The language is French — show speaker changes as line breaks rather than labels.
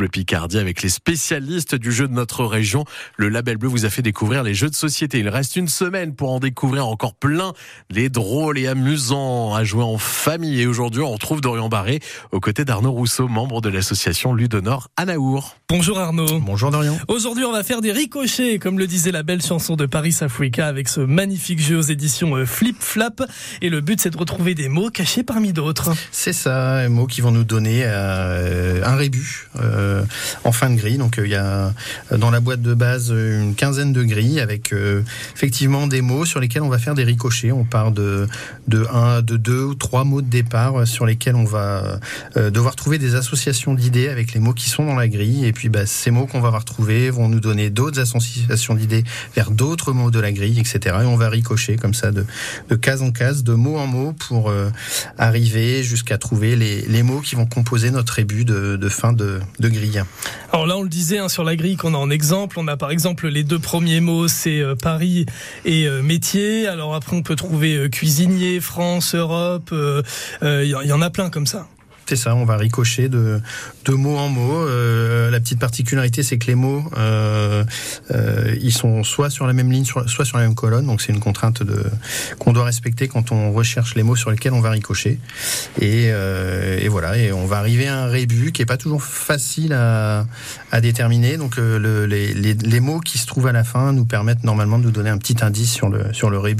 Le Picardie avec les spécialistes du jeu de notre région. Le Label Bleu vous a fait découvrir les jeux de société. Il reste une semaine pour en découvrir encore plein, les drôles et amusants à jouer en famille. Et aujourd'hui, on retrouve Dorian Barré aux côtés d'Arnaud Rousseau, membre de l'association Ludonor Anaour.
Bonjour Arnaud.
Bonjour Dorian.
Aujourd'hui, on va faire des ricochets, comme le disait la belle chanson de Paris Africa avec ce magnifique jeu aux éditions euh, Flip Flap. Et le but, c'est de retrouver des mots cachés parmi d'autres.
C'est ça, des mots qui vont nous donner euh, un rébut. Euh, en fin de grille. Donc euh, il y a euh, dans la boîte de base une quinzaine de grilles avec effectivement des mots sur lesquels on va faire des ricochets. On part de de un, de deux ou trois mots de départ sur lesquels on va devoir trouver des associations d'idées avec les mots qui sont dans la grille. Et puis bah, ces mots qu'on va retrouver vont nous donner d'autres associations d'idées vers d'autres mots de la grille, etc. Et on va ricocher comme ça de, de case en case, de mot en mot pour arriver jusqu'à trouver les, les, mots qui vont composer notre rébut de, de fin de, de
alors là, on le disait hein, sur la grille qu'on a en exemple. On a par exemple les deux premiers mots, c'est euh, Paris et euh, métier. Alors après, on peut trouver euh, cuisinier, France, Europe. Il y en a plein comme ça.
C'est ça, on va ricocher de, de mot en mot. Euh, la petite particularité, c'est que les mots, euh, euh, ils sont soit sur la même ligne, soit sur la même colonne. Donc c'est une contrainte qu'on doit respecter quand on recherche les mots sur lesquels on va ricocher. Et, voilà, et on va arriver à un rébut qui est pas toujours facile à, déterminer. Donc le, les, les, les, mots qui se trouvent à la fin nous permettent normalement de nous donner un petit indice sur le sur le rébut.